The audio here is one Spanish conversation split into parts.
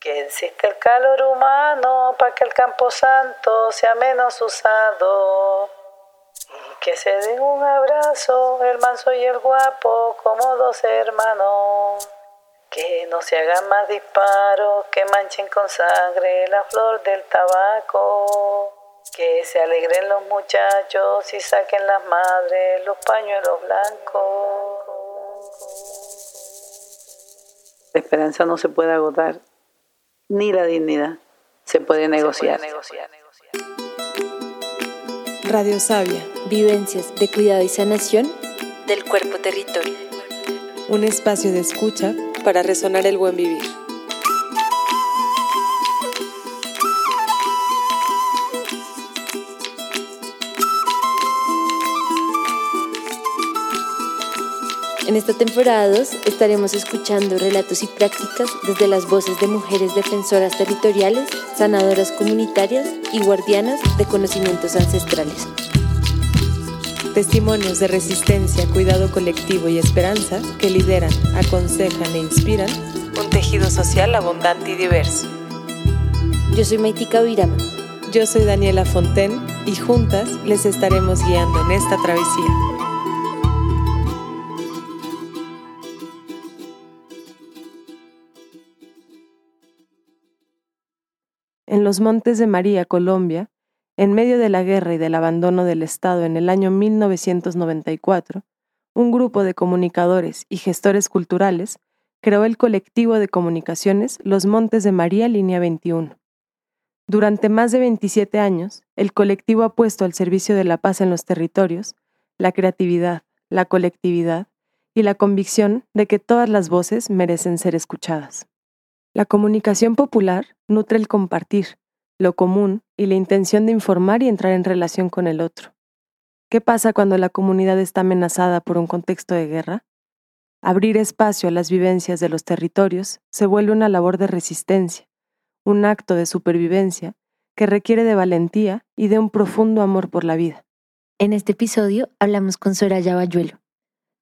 Que existe el calor humano para que el campo santo sea menos usado. Y que se den un abrazo el manso y el guapo como dos hermanos. Que no se hagan más disparos, que manchen con sangre la flor del tabaco. Que se alegren los muchachos y saquen las madres los pañuelos blancos. La esperanza no se puede agotar, ni la dignidad se puede negociar. Radio Sabia, vivencias de cuidado y sanación del cuerpo territorio. Un espacio de escucha para resonar el buen vivir. En esta temporada 2 estaremos escuchando relatos y prácticas desde las voces de mujeres defensoras territoriales, sanadoras comunitarias y guardianas de conocimientos ancestrales. Testimonios de resistencia, cuidado colectivo y esperanza que lideran, aconsejan e inspiran un tejido social abundante y diverso. Yo soy Maitika Virama. Yo soy Daniela Fonten y juntas les estaremos guiando en esta travesía. En los Montes de María, Colombia, en medio de la guerra y del abandono del Estado en el año 1994, un grupo de comunicadores y gestores culturales creó el colectivo de comunicaciones Los Montes de María Línea 21. Durante más de 27 años, el colectivo ha puesto al servicio de la paz en los territorios la creatividad, la colectividad y la convicción de que todas las voces merecen ser escuchadas. La comunicación popular nutre el compartir, lo común y la intención de informar y entrar en relación con el otro. ¿Qué pasa cuando la comunidad está amenazada por un contexto de guerra? Abrir espacio a las vivencias de los territorios se vuelve una labor de resistencia, un acto de supervivencia que requiere de valentía y de un profundo amor por la vida. En este episodio hablamos con Soraya Bayuelo,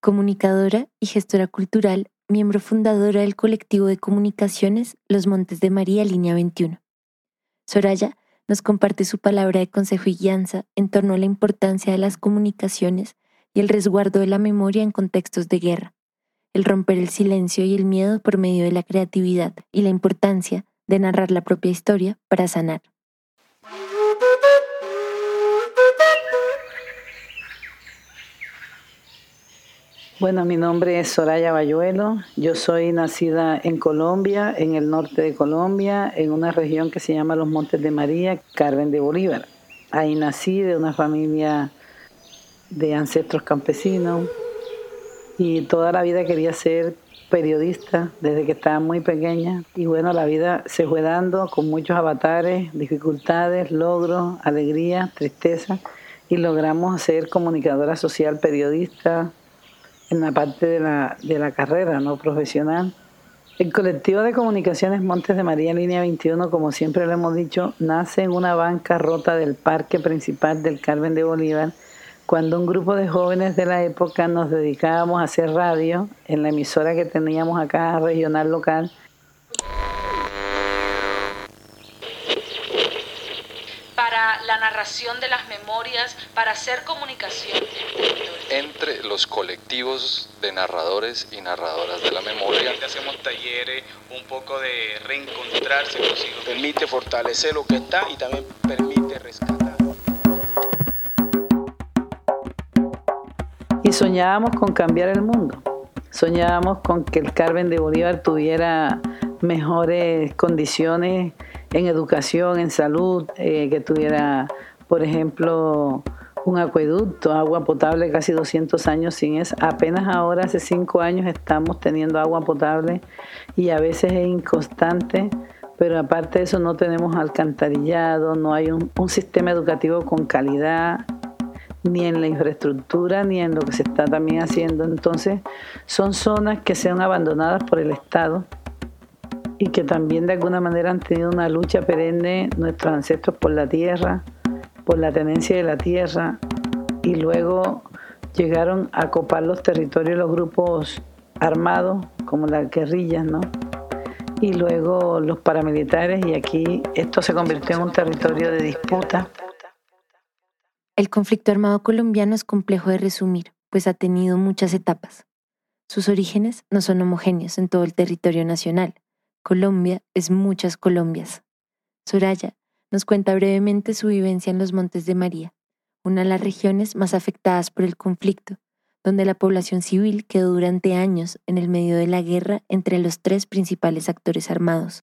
comunicadora y gestora cultural miembro fundadora del colectivo de comunicaciones Los Montes de María Línea 21. Soraya nos comparte su palabra de consejo y guianza en torno a la importancia de las comunicaciones y el resguardo de la memoria en contextos de guerra, el romper el silencio y el miedo por medio de la creatividad y la importancia de narrar la propia historia para sanar. Bueno, mi nombre es Soraya Bayuelo. Yo soy nacida en Colombia, en el norte de Colombia, en una región que se llama Los Montes de María, Carmen de Bolívar. Ahí nací de una familia de ancestros campesinos y toda la vida quería ser periodista desde que estaba muy pequeña. Y bueno, la vida se fue dando con muchos avatares, dificultades, logros, alegría, tristeza y logramos ser comunicadora social, periodista, en la parte de la, de la carrera no profesional. El colectivo de comunicaciones Montes de María Línea 21, como siempre lo hemos dicho, nace en una banca rota del parque principal del Carmen de Bolívar, cuando un grupo de jóvenes de la época nos dedicábamos a hacer radio en la emisora que teníamos acá regional local. La narración de las memorias para hacer comunicación entre los colectivos de narradores y narradoras de la memoria. Hacemos talleres, un poco de reencontrarse consigo. Permite fortalecer lo que está y también permite rescatar. Y soñábamos con cambiar el mundo. Soñábamos con que el Carmen de Bolívar tuviera mejores condiciones en educación, en salud, eh, que tuviera, por ejemplo, un acueducto, agua potable casi 200 años sin eso. Apenas ahora, hace 5 años, estamos teniendo agua potable y a veces es inconstante, pero aparte de eso no tenemos alcantarillado, no hay un, un sistema educativo con calidad ni en la infraestructura ni en lo que se está también haciendo. Entonces, son zonas que sean abandonadas por el Estado y que también de alguna manera han tenido una lucha perenne nuestros ancestros por la tierra, por la tenencia de la tierra y luego llegaron a copar los territorios los grupos armados como las guerrillas, ¿no? y luego los paramilitares y aquí esto se convirtió en un territorio de disputa. El conflicto armado colombiano es complejo de resumir, pues ha tenido muchas etapas. Sus orígenes no son homogéneos en todo el territorio nacional. Colombia es muchas Colombias. Soraya nos cuenta brevemente su vivencia en los Montes de María, una de las regiones más afectadas por el conflicto, donde la población civil quedó durante años en el medio de la guerra entre los tres principales actores armados.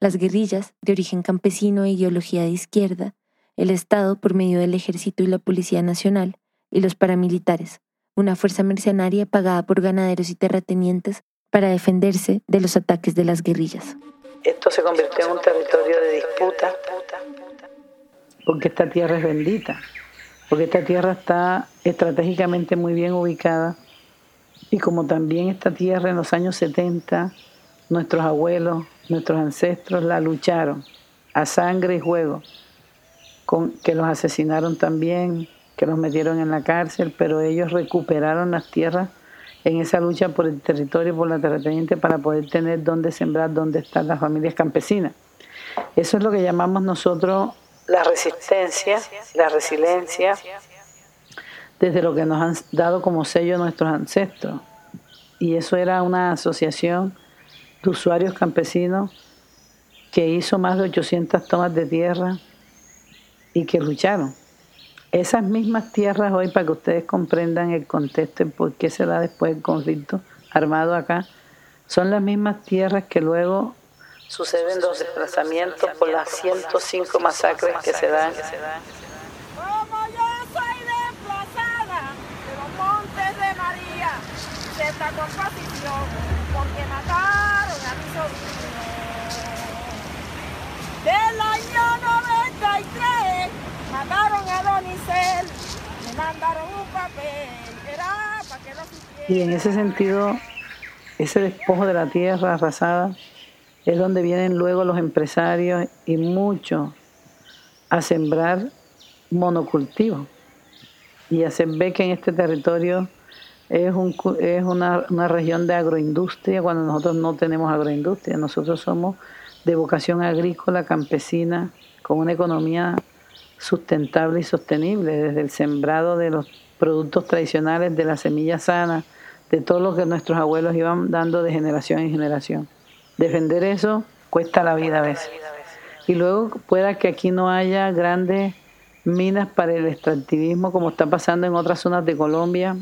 Las guerrillas, de origen campesino e ideología de izquierda, el Estado por medio del Ejército y la Policía Nacional, y los paramilitares, una fuerza mercenaria pagada por ganaderos y terratenientes para defenderse de los ataques de las guerrillas. Esto se convirtió en un territorio de disputa. Porque esta tierra es bendita. Porque esta tierra está estratégicamente muy bien ubicada. Y como también esta tierra en los años 70, nuestros abuelos, nuestros ancestros la lucharon a sangre y juego, que los asesinaron también, que los metieron en la cárcel, pero ellos recuperaron las tierras en esa lucha por el territorio, por la terrateniente, para poder tener dónde sembrar, dónde están las familias campesinas. Eso es lo que llamamos nosotros la resistencia, la resiliencia, desde lo que nos han dado como sello nuestros ancestros. Y eso era una asociación de usuarios campesinos que hizo más de 800 tomas de tierra y que lucharon. Esas mismas tierras hoy, para que ustedes comprendan el contexto y por qué se da después el conflicto armado acá, son las mismas tierras que luego suceden los desplazamientos por las 105 masacres que se dan. Como yo soy desplazada de los montes de María, de esta composición, porque mataron a mi sobrino. Del año 93 mataron a Donicel, me mandaron un papel. Y en ese sentido, ese despojo de la tierra arrasada es donde vienen luego los empresarios y muchos a sembrar monocultivos y hacer ver que en este territorio es, un, es una, una, región de agroindustria cuando nosotros no tenemos agroindustria, nosotros somos de vocación agrícola, campesina, con una economía sustentable y sostenible, desde el sembrado de los productos tradicionales, de la semilla sana, de todo lo que nuestros abuelos iban dando de generación en generación. Defender eso cuesta la vida a veces. Y luego pueda que aquí no haya grandes minas para el extractivismo como está pasando en otras zonas de Colombia.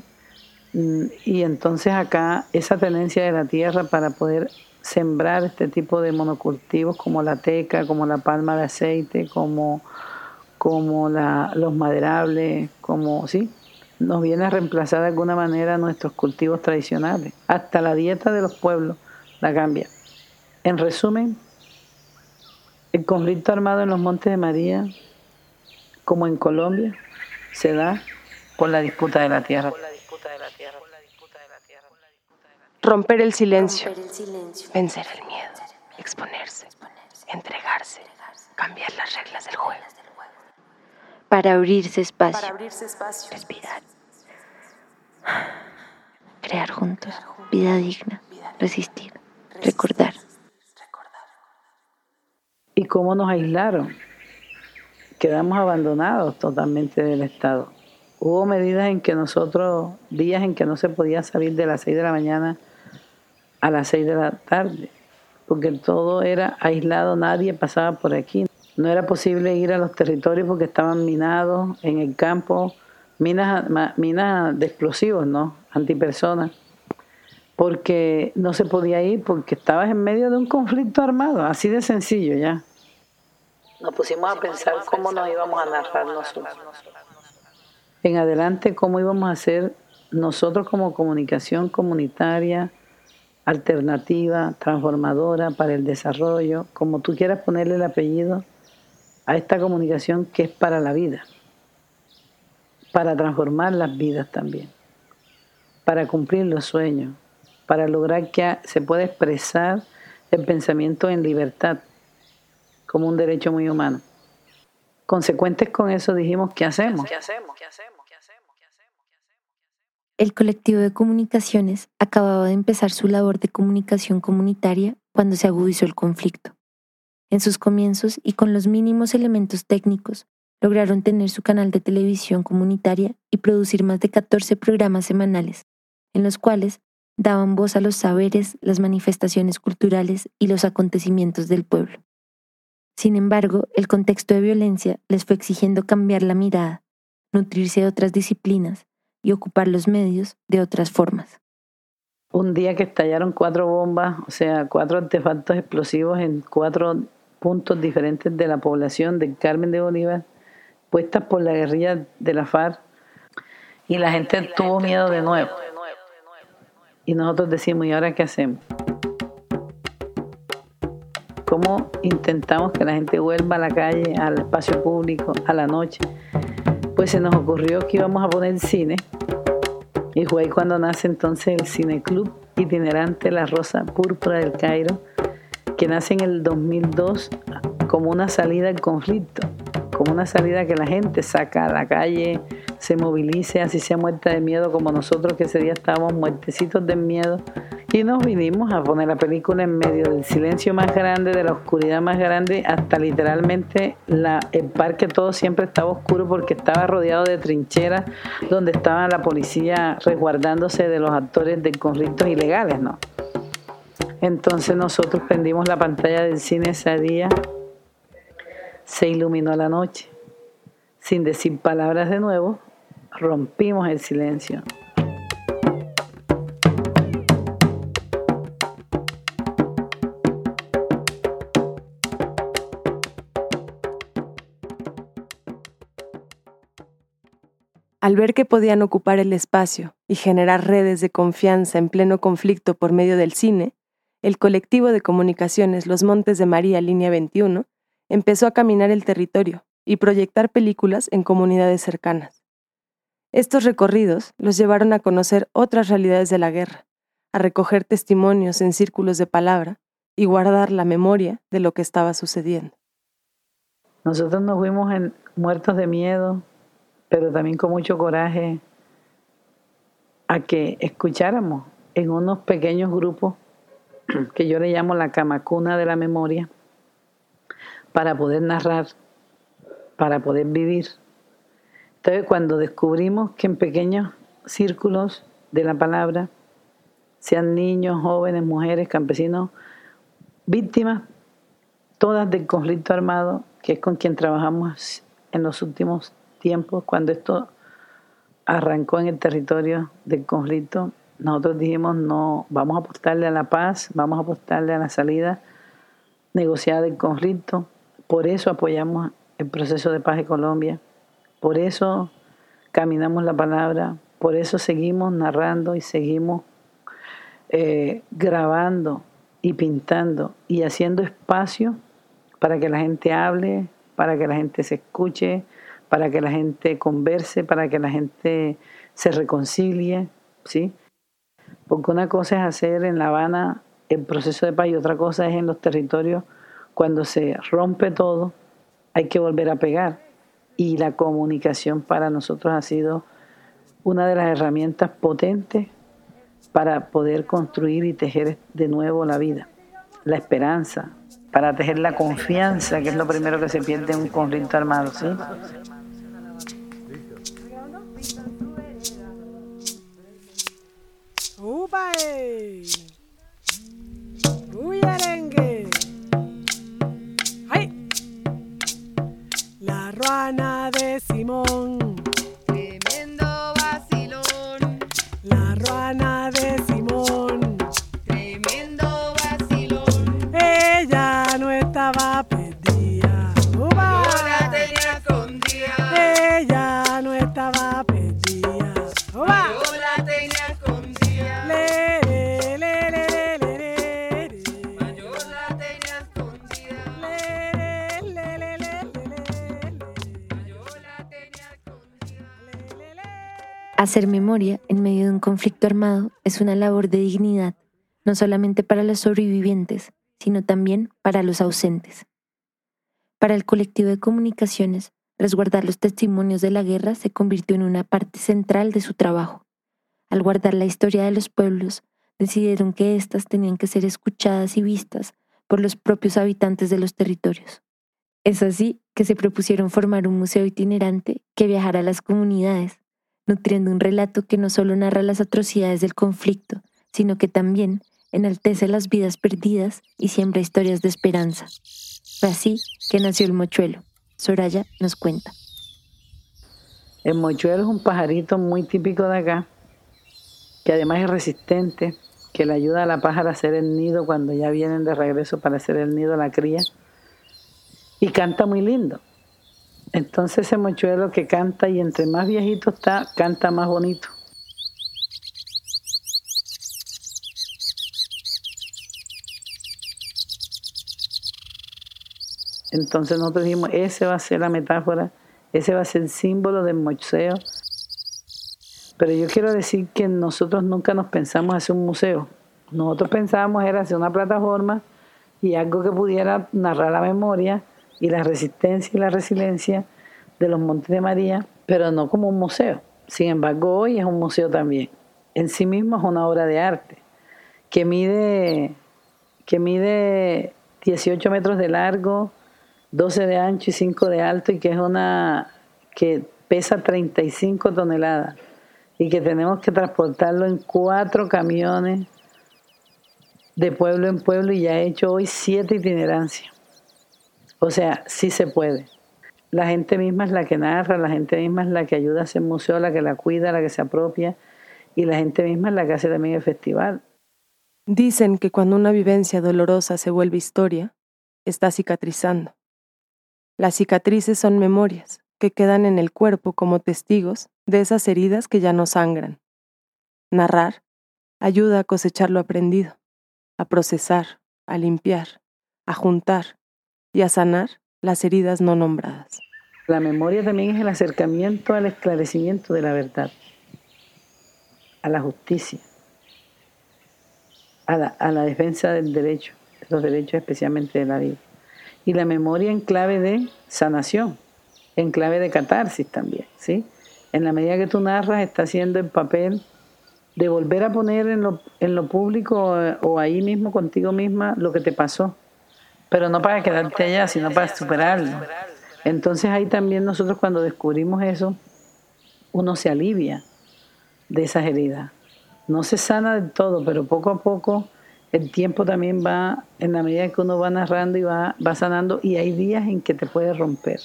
Mm, y entonces acá esa tenencia de la tierra para poder sembrar este tipo de monocultivos como la teca, como la palma de aceite, como, como la, los maderables, como sí, nos viene a reemplazar de alguna manera nuestros cultivos tradicionales. Hasta la dieta de los pueblos la cambia. En resumen, el conflicto armado en los Montes de María, como en Colombia, se da por la disputa de la tierra. Romper el silencio, vencer el miedo, exponerse, entregarse, cambiar las reglas del juego. Para abrirse espacio, respirar, crear juntos, vida digna, resistir, recordar. Y cómo nos aislaron. Quedamos abandonados totalmente del Estado. Hubo medidas en que nosotros, días en que no se podía salir de las 6 de la mañana a las 6 de la tarde, porque todo era aislado, nadie pasaba por aquí. No era posible ir a los territorios porque estaban minados en el campo, minas, minas de explosivos, ¿no? Antipersonas porque no se podía ir porque estabas en medio de un conflicto armado, así de sencillo ya. Nos pusimos a pensar cómo nos íbamos a narrar nosotros. En adelante, cómo íbamos a hacer nosotros como comunicación comunitaria, alternativa, transformadora para el desarrollo, como tú quieras ponerle el apellido a esta comunicación que es para la vida, para transformar las vidas también, para cumplir los sueños, para lograr que se pueda expresar el pensamiento en libertad como un derecho muy humano. Consecuentes con eso dijimos, ¿qué hacemos? El colectivo de comunicaciones acababa de empezar su labor de comunicación comunitaria cuando se agudizó el conflicto. En sus comienzos y con los mínimos elementos técnicos, lograron tener su canal de televisión comunitaria y producir más de 14 programas semanales, en los cuales daban voz a los saberes, las manifestaciones culturales y los acontecimientos del pueblo. Sin embargo, el contexto de violencia les fue exigiendo cambiar la mirada, nutrirse de otras disciplinas y ocupar los medios de otras formas. Un día que estallaron cuatro bombas, o sea, cuatro artefactos explosivos en cuatro puntos diferentes de la población del Carmen de Bolívar, puestas por la guerrilla de la FARC, y la gente tuvo miedo de nuevo. Y nosotros decimos, ¿y ahora qué hacemos? ¿Cómo intentamos que la gente vuelva a la calle, al espacio público, a la noche? Pues se nos ocurrió que íbamos a poner cine. Y fue ahí cuando nace entonces el Cine Club itinerante La Rosa Púrpura del Cairo, que nace en el 2002 como una salida al conflicto, como una salida que la gente saca a la calle, se movilice, así sea muerta de miedo como nosotros que ese día estábamos muertecitos de miedo y nos vinimos a poner la película en medio del silencio más grande, de la oscuridad más grande, hasta literalmente la, el parque todo siempre estaba oscuro porque estaba rodeado de trincheras donde estaba la policía resguardándose de los actores de conflictos ilegales, ¿no? Entonces nosotros prendimos la pantalla del cine ese día, se iluminó la noche, sin decir palabras de nuevo, rompimos el silencio. Al ver que podían ocupar el espacio y generar redes de confianza en pleno conflicto por medio del cine, el colectivo de comunicaciones Los Montes de María Línea 21 empezó a caminar el territorio y proyectar películas en comunidades cercanas. Estos recorridos los llevaron a conocer otras realidades de la guerra, a recoger testimonios en círculos de palabra y guardar la memoria de lo que estaba sucediendo. Nosotros nos fuimos muertos de miedo, pero también con mucho coraje a que escucháramos en unos pequeños grupos que yo le llamo la camacuna de la memoria, para poder narrar, para poder vivir. Entonces, cuando descubrimos que en pequeños círculos de la palabra, sean niños, jóvenes, mujeres, campesinos, víctimas, todas del conflicto armado, que es con quien trabajamos en los últimos tiempos, cuando esto arrancó en el territorio del conflicto, nosotros dijimos, no, vamos a apostarle a la paz, vamos a apostarle a la salida negociada del conflicto, por eso apoyamos el proceso de paz de Colombia. Por eso caminamos la palabra, por eso seguimos narrando y seguimos eh, grabando y pintando y haciendo espacio para que la gente hable, para que la gente se escuche, para que la gente converse, para que la gente se reconcilie, ¿sí? Porque una cosa es hacer en La Habana el proceso de paz y otra cosa es en los territorios. Cuando se rompe todo, hay que volver a pegar. Y la comunicación para nosotros ha sido una de las herramientas potentes para poder construir y tejer de nuevo la vida, la esperanza, para tejer la confianza, que es lo primero que se pierde en un conflicto armado, ¿sí? ¡Ay! ¡Uy, arengue! ¡Ay! La ruana de Simón. Hacer memoria en medio de un conflicto armado es una labor de dignidad, no solamente para los sobrevivientes, sino también para los ausentes. Para el colectivo de comunicaciones, resguardar los testimonios de la guerra se convirtió en una parte central de su trabajo. Al guardar la historia de los pueblos, decidieron que éstas tenían que ser escuchadas y vistas por los propios habitantes de los territorios. Es así que se propusieron formar un museo itinerante que viajara a las comunidades, nutriendo un relato que no solo narra las atrocidades del conflicto, sino que también enaltece las vidas perdidas y siembra historias de esperanza. Fue así que nació el mochuelo. Soraya nos cuenta. El mochuelo es un pajarito muy típico de acá, que además es resistente, que le ayuda a la pájara a hacer el nido cuando ya vienen de regreso para hacer el nido a la cría. Y canta muy lindo. Entonces ese mochuelo que canta y entre más viejito está, canta más bonito. Entonces nosotros dijimos, ese va a ser la metáfora, ese va a ser el símbolo del mocheo. Pero yo quiero decir que nosotros nunca nos pensamos hacer un museo. Nosotros pensábamos era hacer una plataforma y algo que pudiera narrar la memoria y la resistencia y la resiliencia de los Montes de María, pero no como un museo. Sin embargo, hoy es un museo también. En sí mismo es una obra de arte que mide, que mide 18 metros de largo, 12 de ancho y 5 de alto y que es una que pesa 35 toneladas y que tenemos que transportarlo en cuatro camiones de pueblo en pueblo y ya he hecho hoy siete itinerancias. O sea, sí se puede. La gente misma es la que narra, la gente misma es la que ayuda a hacer museo, la que la cuida, la que se apropia y la gente misma es la que hace también el festival. Dicen que cuando una vivencia dolorosa se vuelve historia, está cicatrizando. Las cicatrices son memorias que quedan en el cuerpo como testigos de esas heridas que ya no sangran. Narrar ayuda a cosechar lo aprendido, a procesar, a limpiar, a juntar y a sanar las heridas no nombradas. La memoria también es el acercamiento al esclarecimiento de la verdad, a la justicia, a la, defensa del derecho, los derechos especialmente de la vida y la memoria en clave de sanación, en clave de catarsis también, ¿sí? En la medida que tú narras, está haciendo el papel de volver a poner en lo, en lo público o, ahí mismo contigo misma lo que te pasó, pero no para quedarte allá, sino para superarlo. Entonces ahí también nosotros cuando descubrimos eso, uno se alivia de esas heridas. No se sana del todo, pero poco a poco el tiempo también va, en la medida que uno va narrando y va, va sanando, y hay días en que te puede romper.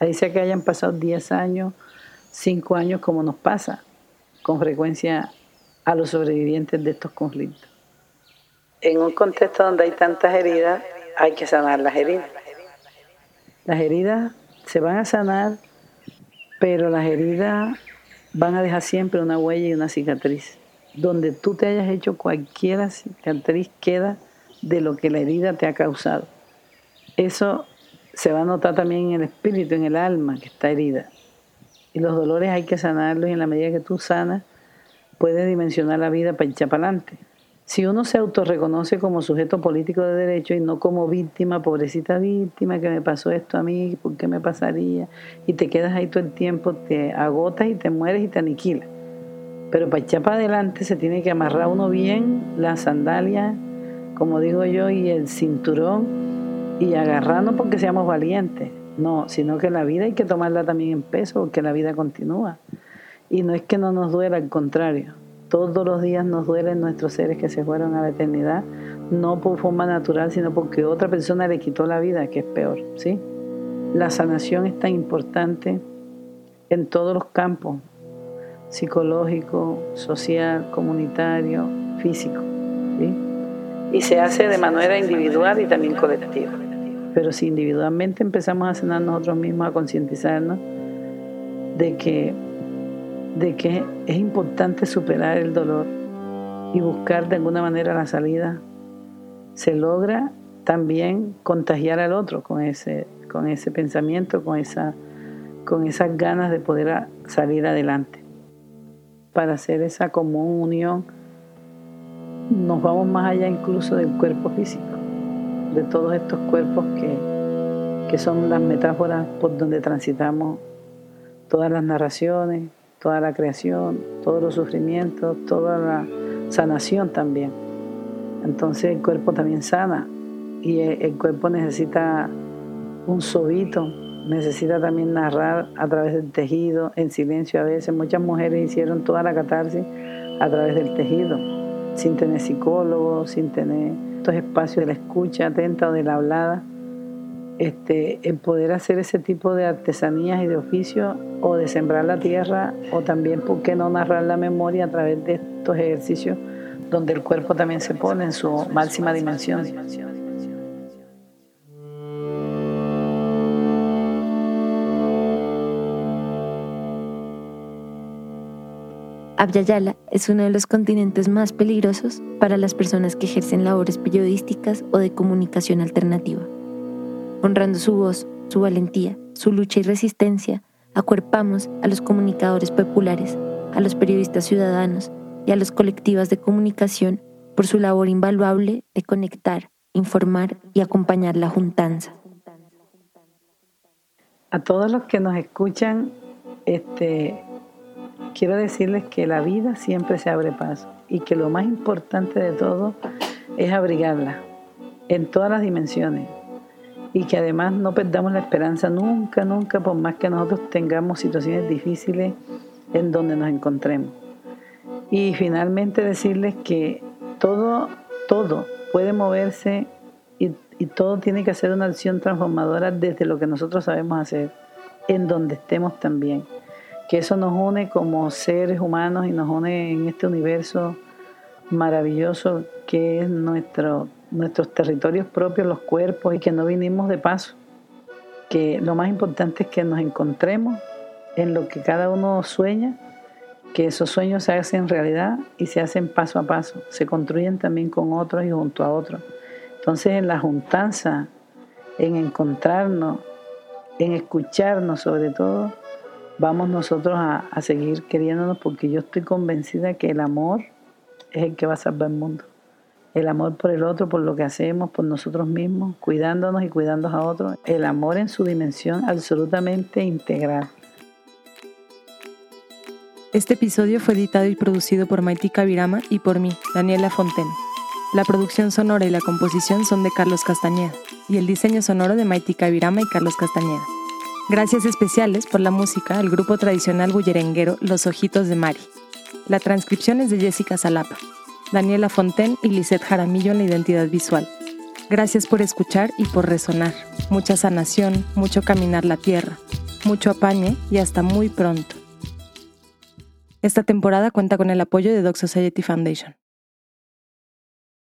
Ahí sea que hayan pasado 10 años, 5 años, como nos pasa con frecuencia a los sobrevivientes de estos conflictos. En un contexto donde hay tantas heridas, hay que sanar las heridas. Las heridas se van a sanar, pero las heridas van a dejar siempre una huella y una cicatriz donde tú te hayas hecho cualquier cicatriz queda de lo que la herida te ha causado. Eso se va a notar también en el espíritu, en el alma que está herida. Y los dolores hay que sanarlos y en la medida que tú sanas, puedes dimensionar la vida para echar para adelante. Si uno se autorreconoce como sujeto político de derecho y no como víctima, pobrecita víctima, que me pasó esto a mí, ¿por qué me pasaría? Y te quedas ahí todo el tiempo, te agotas y te mueres y te aniquilas. Pero para echar para adelante se tiene que amarrar uno bien la sandalia, como digo yo, y el cinturón y agarrarnos porque seamos valientes. No, sino que la vida hay que tomarla también en peso porque la vida continúa. Y no es que no nos duela, al contrario. Todos los días nos duelen nuestros seres que se fueron a la eternidad, no por forma natural, sino porque otra persona le quitó la vida, que es peor, ¿sí? La sanación es tan importante en todos los campos, psicológico, social, comunitario, físico. Y se hace de manera individual y también colectiva. Pero si individualmente empezamos a sanar nosotros mismos, a concientizarnos de que, de que es importante superar el dolor y buscar de alguna manera la salida, se logra también contagiar al otro con ese, con ese pensamiento, con, esa, con esas ganas de poder salir adelante. Para hacer esa común unión, nos vamos más allá incluso del cuerpo físico, de todos estos cuerpos que, que son las metáforas por donde transitamos todas las narraciones, toda la creación, todos los sufrimientos, toda la sanación también. Entonces el cuerpo también sana y el cuerpo necesita un sobito, necesita también narrar a través del tejido, en silencio a veces. Muchas mujeres hicieron toda la catarsis a través del tejido, sin tener psicólogo, sin tener estos espacios de la escucha atenta o de la hablada. Este, el poder hacer ese tipo de artesanías y de oficio o de sembrar la tierra o también, ¿por qué no narrar la memoria a través de estos ejercicios donde el cuerpo también se pone en su máxima dimensión? Abya es uno de los continentes más peligrosos para las personas que ejercen labores periodísticas o de comunicación alternativa. Honrando su voz, su valentía, su lucha y resistencia, acuerpamos a los comunicadores populares, a los periodistas ciudadanos y a los colectivas de comunicación por su labor invaluable de conectar, informar y acompañar la juntanza. A todos los que nos escuchan, este, quiero decirles que la vida siempre se abre paso y que lo más importante de todo es abrigarla en todas las dimensiones y que además no perdamos la esperanza nunca, nunca, por más que nosotros tengamos situaciones difíciles en donde nos encontremos. Y finalmente decirles que todo, todo puede moverse y, todo tiene que hacer una acción transformadora desde lo que nosotros sabemos hacer, en donde estemos también que eso nos une como seres humanos y nos une en este universo maravilloso que es nuestro, nuestros territorios propios, los cuerpos, y que no vinimos de paso. Que lo más importante es que nos encontremos en lo que cada uno sueña, que esos sueños se hacen realidad y se hacen paso a paso, se construyen también con otros y junto a otros. Entonces en la juntanza, en encontrarnos, en escucharnos sobre todo, vamos nosotros a, seguir queriéndonos porque yo estoy convencida que el amor es el que va a salvar el mundo. El amor por el otro, por lo que hacemos, por nosotros mismos, cuidándonos y cuidando a otros. El amor en su dimensión absolutamente integral. Este episodio fue editado y producido por Maitika Virama y por mí, Daniela Fonten. La producción sonora y la composición son de Carlos Castañeda y el diseño sonoro de Maitika Virama y Carlos Castañeda. Gracias especiales por la música al grupo tradicional bullerenguero Los Ojitos de Mari. La transcripción es de Jessica Salapa, Daniela Fonten y Lisette Jaramillo en la identidad visual. Gracias por escuchar y por resonar. Mucha sanación, mucho caminar la tierra, mucho apañe y hasta muy pronto. Esta temporada cuenta con el apoyo de Doc Society Foundation.